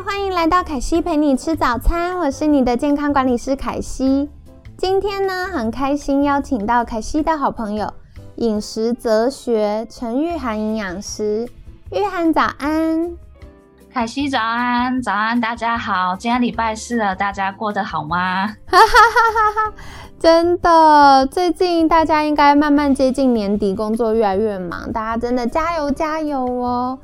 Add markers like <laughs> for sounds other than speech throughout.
嗨，欢迎来到凯西陪你吃早餐，我是你的健康管理师凯西。今天呢，很开心邀请到凯西的好朋友，饮食哲学陈玉涵营养师。玉涵早安，凯西早安，早安，大家好，今天礼拜四了，大家过得好吗？哈哈哈哈哈！真的，最近大家应该慢慢接近年底，工作越来越忙，大家真的加油加油哦。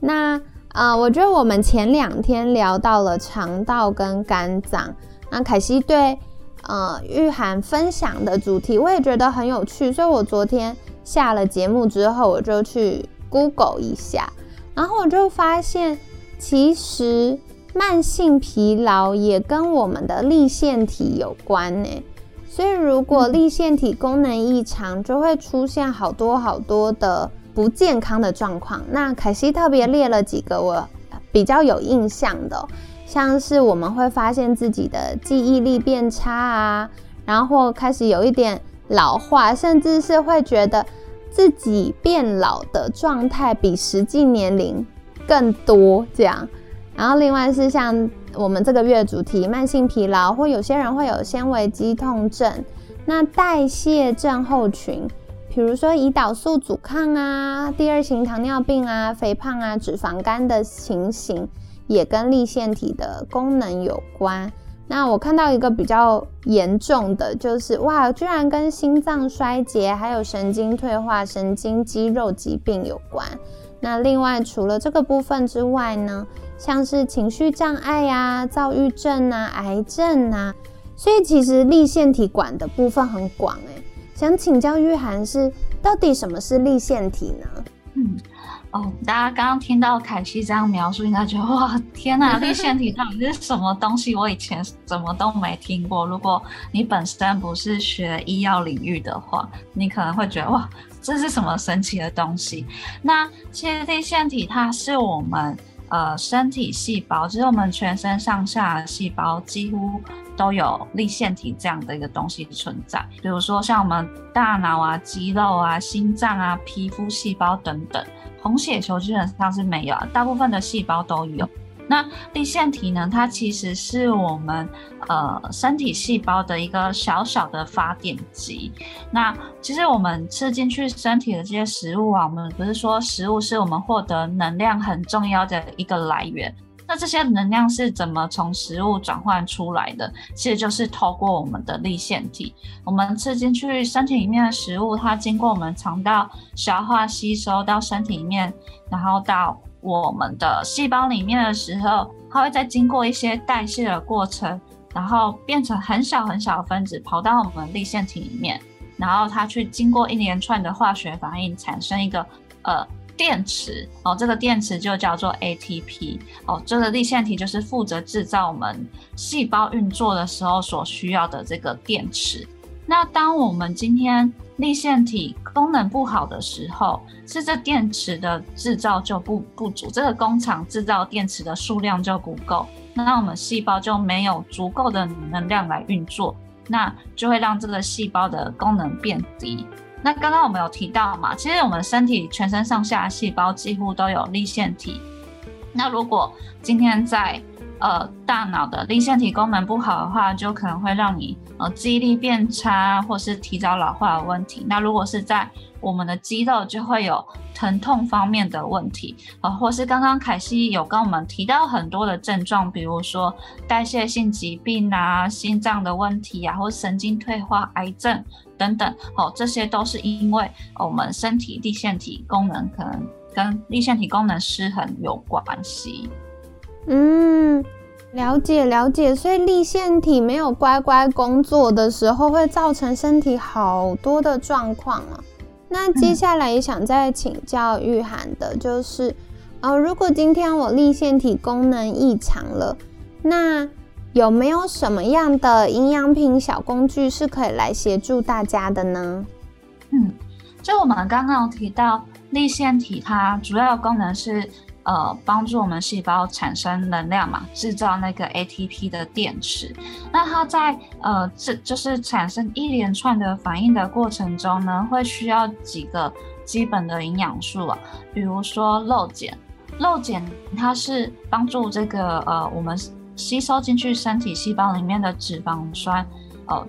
那。啊，我觉得我们前两天聊到了肠道跟肝脏，那凯西对呃玉涵分享的主题，我也觉得很有趣，所以我昨天下了节目之后，我就去 Google 一下，然后我就发现，其实慢性疲劳也跟我们的立腺体有关呢。所以如果立腺体功能异常，就会出现好多好多的。不健康的状况，那凯西特别列了几个我比较有印象的，像是我们会发现自己的记忆力变差啊，然后开始有一点老化，甚至是会觉得自己变老的状态比实际年龄更多这样。然后另外是像我们这个月主题慢性疲劳，或有些人会有纤维肌痛症，那代谢症候群。比如说胰岛素阻抗啊，第二型糖尿病啊，肥胖啊，脂肪肝的情形，也跟立腺体的功能有关。那我看到一个比较严重的，就是哇，居然跟心脏衰竭，还有神经退化、神经肌肉疾病有关。那另外除了这个部分之外呢，像是情绪障碍呀、躁郁症啊、癌症啊，所以其实立腺体管的部分很广诶。想请教玉涵是，到底什么是立腺体呢？嗯，哦，大家刚刚听到凯西这样描述，应该觉得哇，天哪，<laughs> 立腺体到底是什么东西？我以前怎么都没听过。如果你本身不是学医药领域的话，你可能会觉得哇，这是什么神奇的东西？那其实立腺体它是我们。呃，身体细胞其实我们全身上下的细胞，几乎都有立腺体这样的一个东西存在。比如说像我们大脑啊、肌肉啊、心脏啊、皮肤细胞等等，红血球基本上是没有，大部分的细胞都有。那立腺体呢？它其实是我们呃身体细胞的一个小小的发电机。那其实我们吃进去身体的这些食物啊，我们不是说食物是我们获得能量很重要的一个来源。那这些能量是怎么从食物转换出来的？其实就是透过我们的立腺体。我们吃进去身体里面的食物，它经过我们肠道消化吸收到身体里面，然后到。我们的细胞里面的时候，它会再经过一些代谢的过程，然后变成很小很小的分子，跑到我们立腺体里面，然后它去经过一连串的化学反应，产生一个呃电池哦，这个电池就叫做 ATP 哦，这个立腺体就是负责制造我们细胞运作的时候所需要的这个电池。那当我们今天立腺体功能不好的时候，是这电池的制造就不不足，这个工厂制造电池的数量就不够，那我们细胞就没有足够的能量来运作，那就会让这个细胞的功能变低。那刚刚我们有提到嘛，其实我们身体全身上下细胞几乎都有立腺体，那如果今天在呃，大脑的立腺体功能不好的话，就可能会让你呃记忆力变差，或是提早老化的问题。那如果是在我们的肌肉，就会有疼痛方面的问题，呃，或是刚刚凯西有跟我们提到很多的症状，比如说代谢性疾病啊、心脏的问题啊，或神经退化、癌症等等，哦，这些都是因为我们身体立腺体功能可能跟立腺体功能失衡有关系。嗯，了解了解，所以立腺体没有乖乖工作的时候，会造成身体好多的状况啊。那接下来也想再请教玉涵的，就是，呃，如果今天我立腺体功能异常了，那有没有什么样的营养品小工具是可以来协助大家的呢？嗯，就我们刚刚提到立腺体，它主要功能是。呃，帮助我们细胞产生能量嘛，制造那个 ATP 的电池。那它在呃，这就是产生一连串的反应的过程中呢，会需要几个基本的营养素啊，比如说肉碱。肉碱它是帮助这个呃，我们吸收进去身体细胞里面的脂肪酸，呃，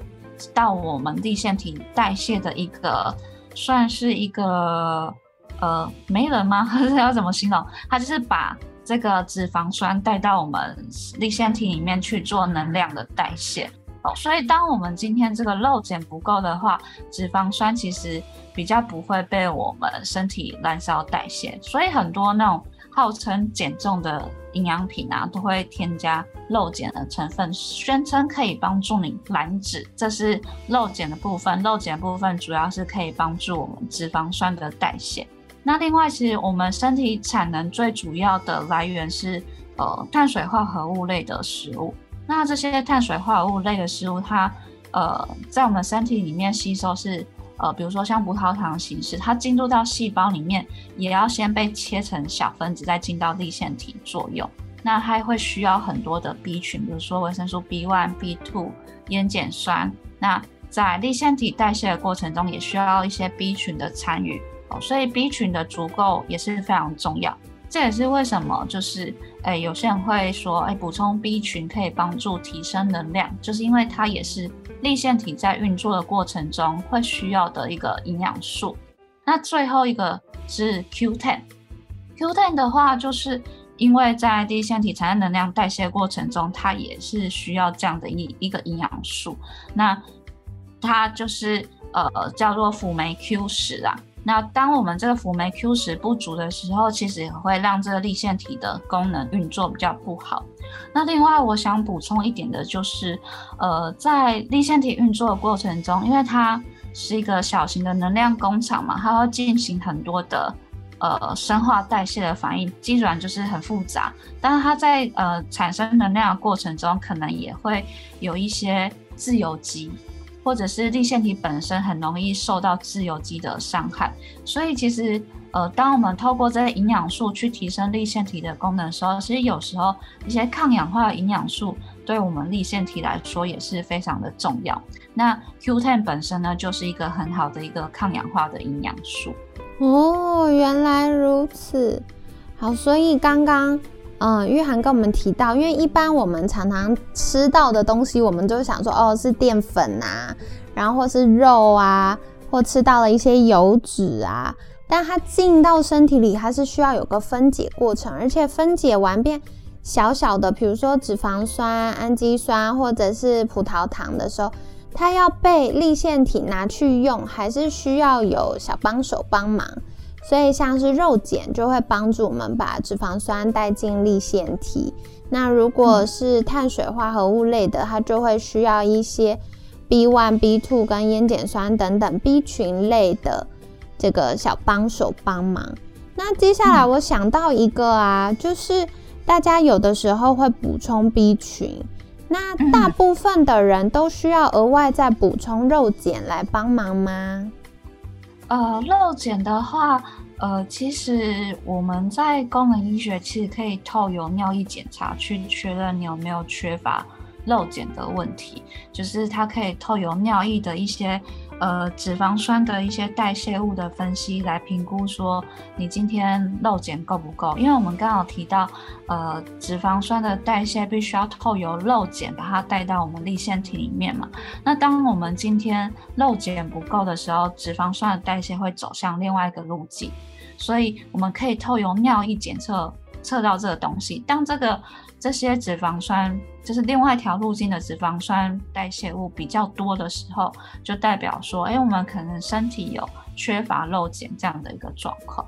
到我们立腺体代谢的一个，算是一个。呃，没人吗？还 <laughs> 是要怎么形容？它就是把这个脂肪酸带到我们立腺体里面去做能量的代谢哦。所以，当我们今天这个肉碱不够的话，脂肪酸其实比较不会被我们身体燃烧代谢。所以，很多那种号称减重的营养品啊，都会添加肉碱的成分，宣称可以帮助你燃脂。这是肉碱的部分。肉碱部分主要是可以帮助我们脂肪酸的代谢。那另外，其实我们身体产能最主要的来源是呃碳水化合物类的食物。那这些碳水化合物类的食物，它呃在我们身体里面吸收是呃，比如说像葡萄糖形式，它进入到细胞里面，也要先被切成小分子，再进到立腺体作用。那它会需要很多的 B 群，比如说维生素 B one、B two、烟碱酸。那在立腺体代谢的过程中，也需要一些 B 群的参与。所以 B 群的足够也是非常重要，这也是为什么就是诶有些人会说诶补充 B 群可以帮助提升能量，就是因为它也是立腺体在运作的过程中会需要的一个营养素。那最后一个是 Q10，Q10 的话就是因为在立腺体产生能量代谢过程中，它也是需要这样的一一个营养素，那它就是呃叫做辅酶 Q 十啊。那当我们这个辅酶 Q 十不足的时候，其实也会让这个立腺体的功能运作比较不好。那另外我想补充一点的就是，呃，在立腺体运作的过程中，因为它是一个小型的能量工厂嘛，它会进行很多的呃生化代谢的反应，基本上就是很复杂。但是它在呃产生能量的过程中，可能也会有一些自由基。或者是立腺体本身很容易受到自由基的伤害，所以其实呃，当我们透过这些营养素去提升立腺体的功能的时候，其实有时候一些抗氧化的营养素对我们立腺体来说也是非常的重要。那 Q10 本身呢，就是一个很好的一个抗氧化的营养素。哦，原来如此。好，所以刚刚。嗯，玉涵跟我们提到，因为一般我们常常吃到的东西，我们就想说，哦，是淀粉啊，然后或是肉啊，或吃到了一些油脂啊，但它进到身体里，它是需要有个分解过程，而且分解完变小小的，比如说脂肪酸、氨基酸或者是葡萄糖的时候，它要被立腺体拿去用，还是需要有小帮手帮忙。所以像是肉碱就会帮助我们把脂肪酸带进立腺体。那如果是碳水化合物类的，它就会需要一些 B one、B two 跟烟碱酸等等 B 群类的这个小帮手帮忙。那接下来我想到一个啊，就是大家有的时候会补充 B 群，那大部分的人都需要额外再补充肉碱来帮忙吗？呃，漏检的话，呃，其实我们在功能医学其实可以透过尿液检查去确认你有没有缺乏漏检的问题，就是它可以透过尿液的一些。呃，脂肪酸的一些代谢物的分析来评估，说你今天肉碱够不够？因为我们刚好提到，呃，脂肪酸的代谢必须要透由肉碱把它带到我们立腺体里面嘛。那当我们今天肉碱不够的时候，脂肪酸的代谢会走向另外一个路径，所以我们可以透由尿液检测测到这个东西。当这个这些脂肪酸就是另外一条路径的脂肪酸代谢物比较多的时候，就代表说，哎，我们可能身体有缺乏肉碱这样的一个状况。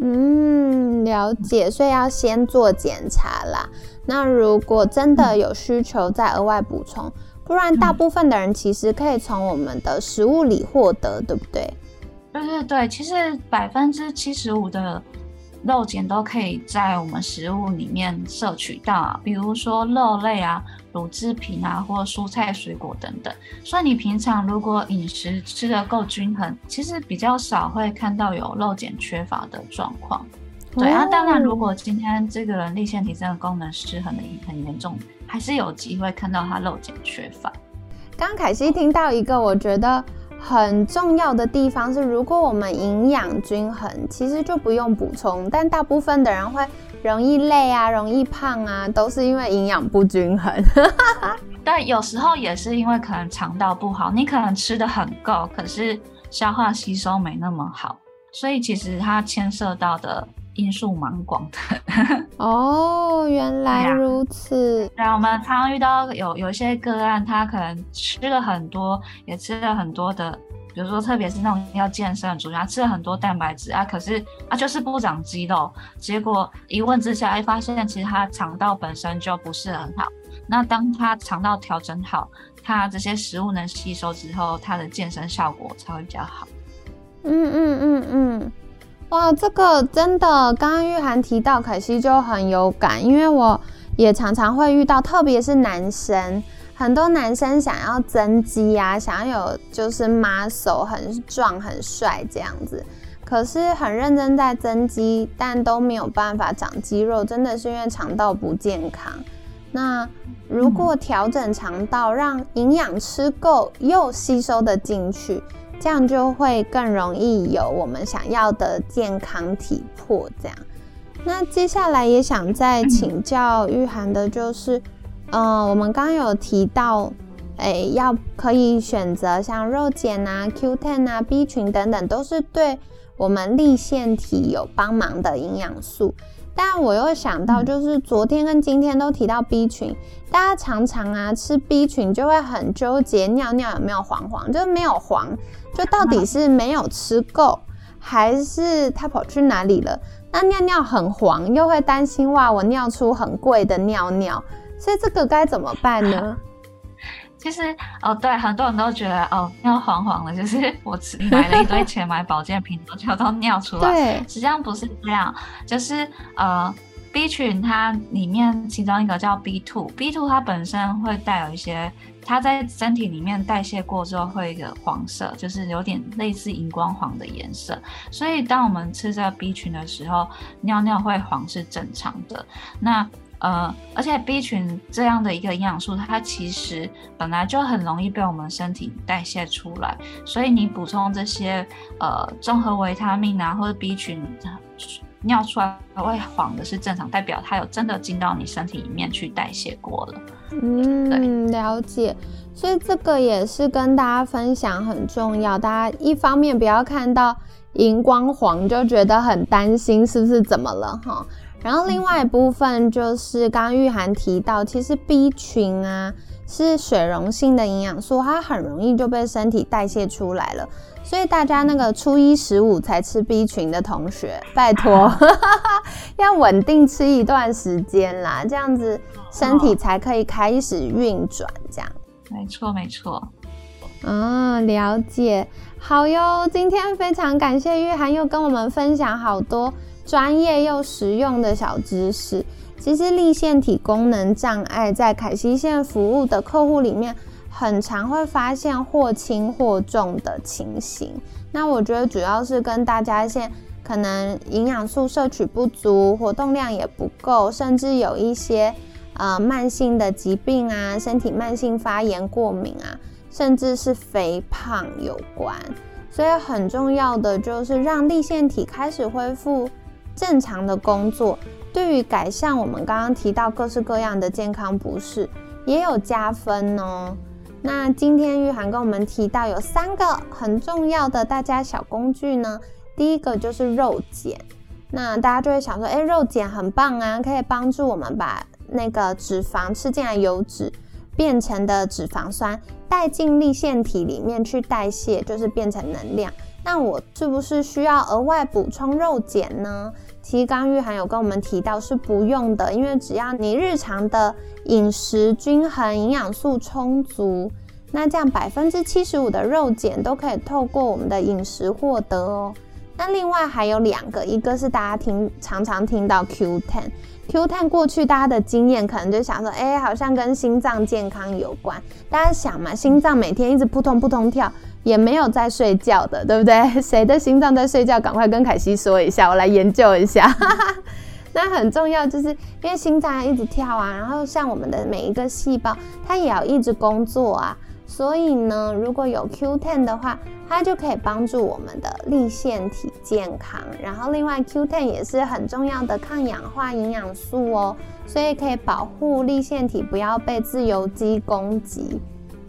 嗯，了解，所以要先做检查啦。那如果真的有需求再额外补充，不然大部分的人其实可以从我们的食物里获得，对不对？对对对，其实百分之七十五的。肉碱都可以在我们食物里面摄取到，比如说肉类啊、乳制品啊，或蔬菜水果等等。所以你平常如果饮食吃的够均衡，其实比较少会看到有肉碱缺乏的状况。对啊，当然如果今天这个人立腺体真的功能失衡的很严重，还是有机会看到他肉碱缺乏。刚凯西听到一个，我觉得。很重要的地方是，如果我们营养均衡，其实就不用补充。但大部分的人会容易累啊，容易胖啊，都是因为营养不均衡。<laughs> 但有时候也是因为可能肠道不好，你可能吃的很够，可是消化吸收没那么好，所以其实它牵涉到的。因素蛮广的 <laughs> 哦，原来如此。对啊，我们常常遇到有有一些个案，他可能吃了很多，也吃了很多的，比如说特别是那种要健身的主他吃了很多蛋白质啊，可是啊就是不长肌肉。结果一问之下，哎，发现其实他肠道本身就不是很好。那当他肠道调整好，他这些食物能吸收之后，他的健身效果才会比较好。嗯嗯嗯嗯。哇，这个真的，刚刚玉涵提到，可惜就很有感，因为我也常常会遇到，特别是男生，很多男生想要增肌啊，想要有就是 muscle 很壮很帅这样子，可是很认真在增肌，但都没有办法长肌肉，真的是因为肠道不健康。那如果调整肠道，让营养吃够又吸收的进去。这样就会更容易有我们想要的健康体魄。这样，那接下来也想再请教玉涵的，就是，嗯，我们刚刚有提到，哎，要可以选择像肉碱啊、Q10 啊、B 群等等，都是对我们立腺体有帮忙的营养素。但我又想到，就是昨天跟今天都提到 B 群，大家常常啊吃 B 群就会很纠结，尿尿有没有黄黄，就是没有黄，就到底是没有吃够，还是他跑去哪里了？那尿尿很黄，又会担心哇，我尿出很贵的尿尿，所以这个该怎么办呢？<laughs> 其实哦，对，很多人都觉得哦，尿黄黄的，<laughs> 就是我吃买了一堆钱买保健品，都就都尿出来。对，实际上不是这样，就是呃，B 群它里面其中一个叫 B two，B two 它本身会带有一些，它在身体里面代谢过之后会一个黄色，就是有点类似荧光黄的颜色。所以当我们吃这个 B 群的时候，尿尿会黄是正常的。那呃，而且 B 群这样的一个营养素，它其实本来就很容易被我们身体代谢出来，所以你补充这些呃综合维他命啊，或者 B 群尿出来会黄的是正常，代表它有真的进到你身体里面去代谢过了。嗯，了解。所以这个也是跟大家分享很重要，大家一方面不要看到荧光黄就觉得很担心是不是怎么了哈。然后另外一部分就是刚刚玉涵提到，其实 B 群啊是水溶性的营养素，它很容易就被身体代谢出来了。所以大家那个初一十五才吃 B 群的同学，拜托 <laughs> 要稳定吃一段时间啦，这样子身体才可以开始运转。这样，没错没错。嗯，了解。好哟，今天非常感谢玉涵又跟我们分享好多。专业又实用的小知识，其实立腺体功能障碍在凯西线服务的客户里面，很常会发现或轻或重的情形。那我觉得主要是跟大家现可能营养素摄取不足，活动量也不够，甚至有一些呃慢性的疾病啊，身体慢性发炎、过敏啊，甚至是肥胖有关。所以很重要的就是让立腺体开始恢复。正常的工作对于改善我们刚刚提到各式各样的健康不适也有加分哦。那今天玉涵跟我们提到有三个很重要的大家小工具呢，第一个就是肉碱。那大家就会想说，哎，肉碱很棒啊，可以帮助我们把那个脂肪吃进来油脂变成的脂肪酸带进立腺体里面去代谢，就是变成能量。那我是不是需要额外补充肉碱呢？其实刚玉涵有跟我们提到是不用的，因为只要你日常的饮食均衡、营养素充足，那这样百分之七十五的肉碱都可以透过我们的饮食获得哦。那另外还有两个，一个是大家听常常听到 Q10，Q10 过去大家的经验可能就想说，哎，好像跟心脏健康有关。大家想嘛，心脏每天一直扑通扑通跳，也没有在睡觉的，对不对？<laughs> 谁的心脏在睡觉？赶快跟凯西说一下，我来研究一下。<laughs> 那很重要，就是因为心脏一直跳啊，然后像我们的每一个细胞，它也要一直工作啊。所以呢，如果有 Q10 的话，它就可以帮助我们的立腺体健康。然后另外 Q10 也是很重要的抗氧化营养素哦，所以可以保护立腺体不要被自由基攻击。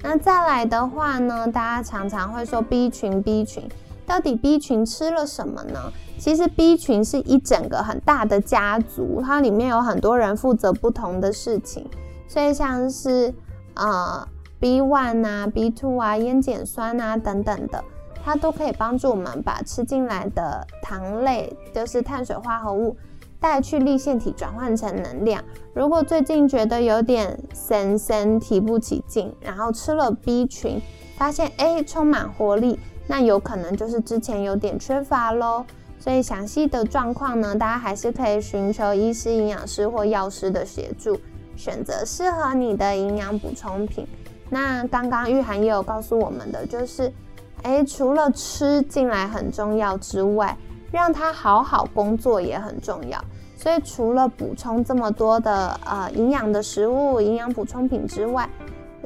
那再来的话呢，大家常常会说 B 群 B 群，到底 B 群吃了什么呢？其实 B 群是一整个很大的家族，它里面有很多人负责不同的事情，所以像是呃。B one 啊，B two 啊，烟碱酸啊等等的，它都可以帮助我们把吃进来的糖类，就是碳水化合物，带去立腺体转换成能量。如果最近觉得有点神神提不起劲，然后吃了 B 群，发现哎充满活力，那有可能就是之前有点缺乏喽。所以详细的状况呢，大家还是可以寻求医师、营养师或药师的协助，选择适合你的营养补充品。那刚刚玉涵也有告诉我们的，就是，哎，除了吃进来很重要之外，让它好好工作也很重要。所以除了补充这么多的呃营养的食物、营养补充品之外，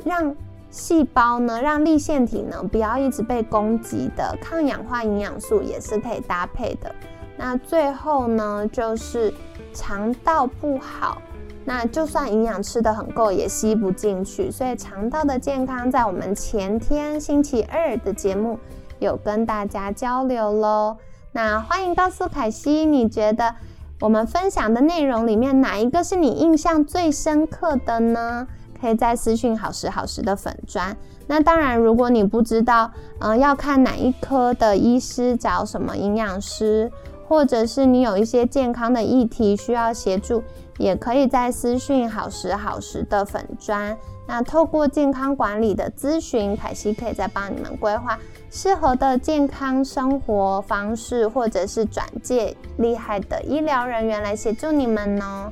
让细胞呢，让立腺体呢不要一直被攻击的抗氧化营养素也是可以搭配的。那最后呢，就是肠道不好。那就算营养吃的很够，也吸不进去，所以肠道的健康在我们前天星期二的节目有跟大家交流喽。那欢迎告诉凯西，你觉得我们分享的内容里面哪一个是你印象最深刻的呢？可以在私讯好时好时的粉砖。那当然，如果你不知道，嗯，要看哪一科的医师找什么营养师，或者是你有一些健康的议题需要协助。也可以在私讯好时好时的粉砖，那透过健康管理的咨询，凯西可以再帮你们规划适合的健康生活方式，或者是转介厉害的医疗人员来协助你们哦。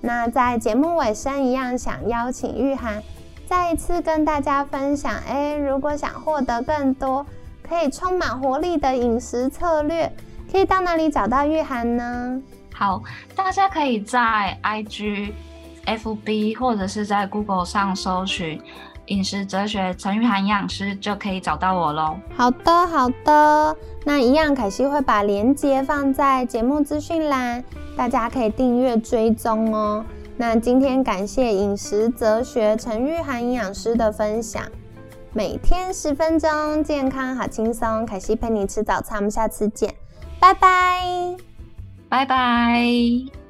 那在节目尾声一样，想邀请玉涵再一次跟大家分享，诶，如果想获得更多可以充满活力的饮食策略，可以到哪里找到玉涵呢？好，大家可以在 IG、FB 或者是在 Google 上搜寻“饮食哲学陈玉涵营养师”，就可以找到我喽。好的，好的。那一样，凯西会把链接放在节目资讯栏，大家可以订阅追踪哦。那今天感谢饮食哲学陈玉涵营养师的分享，每天十分钟，健康好轻松。凯西陪你吃早餐，我们下次见，拜拜。拜拜。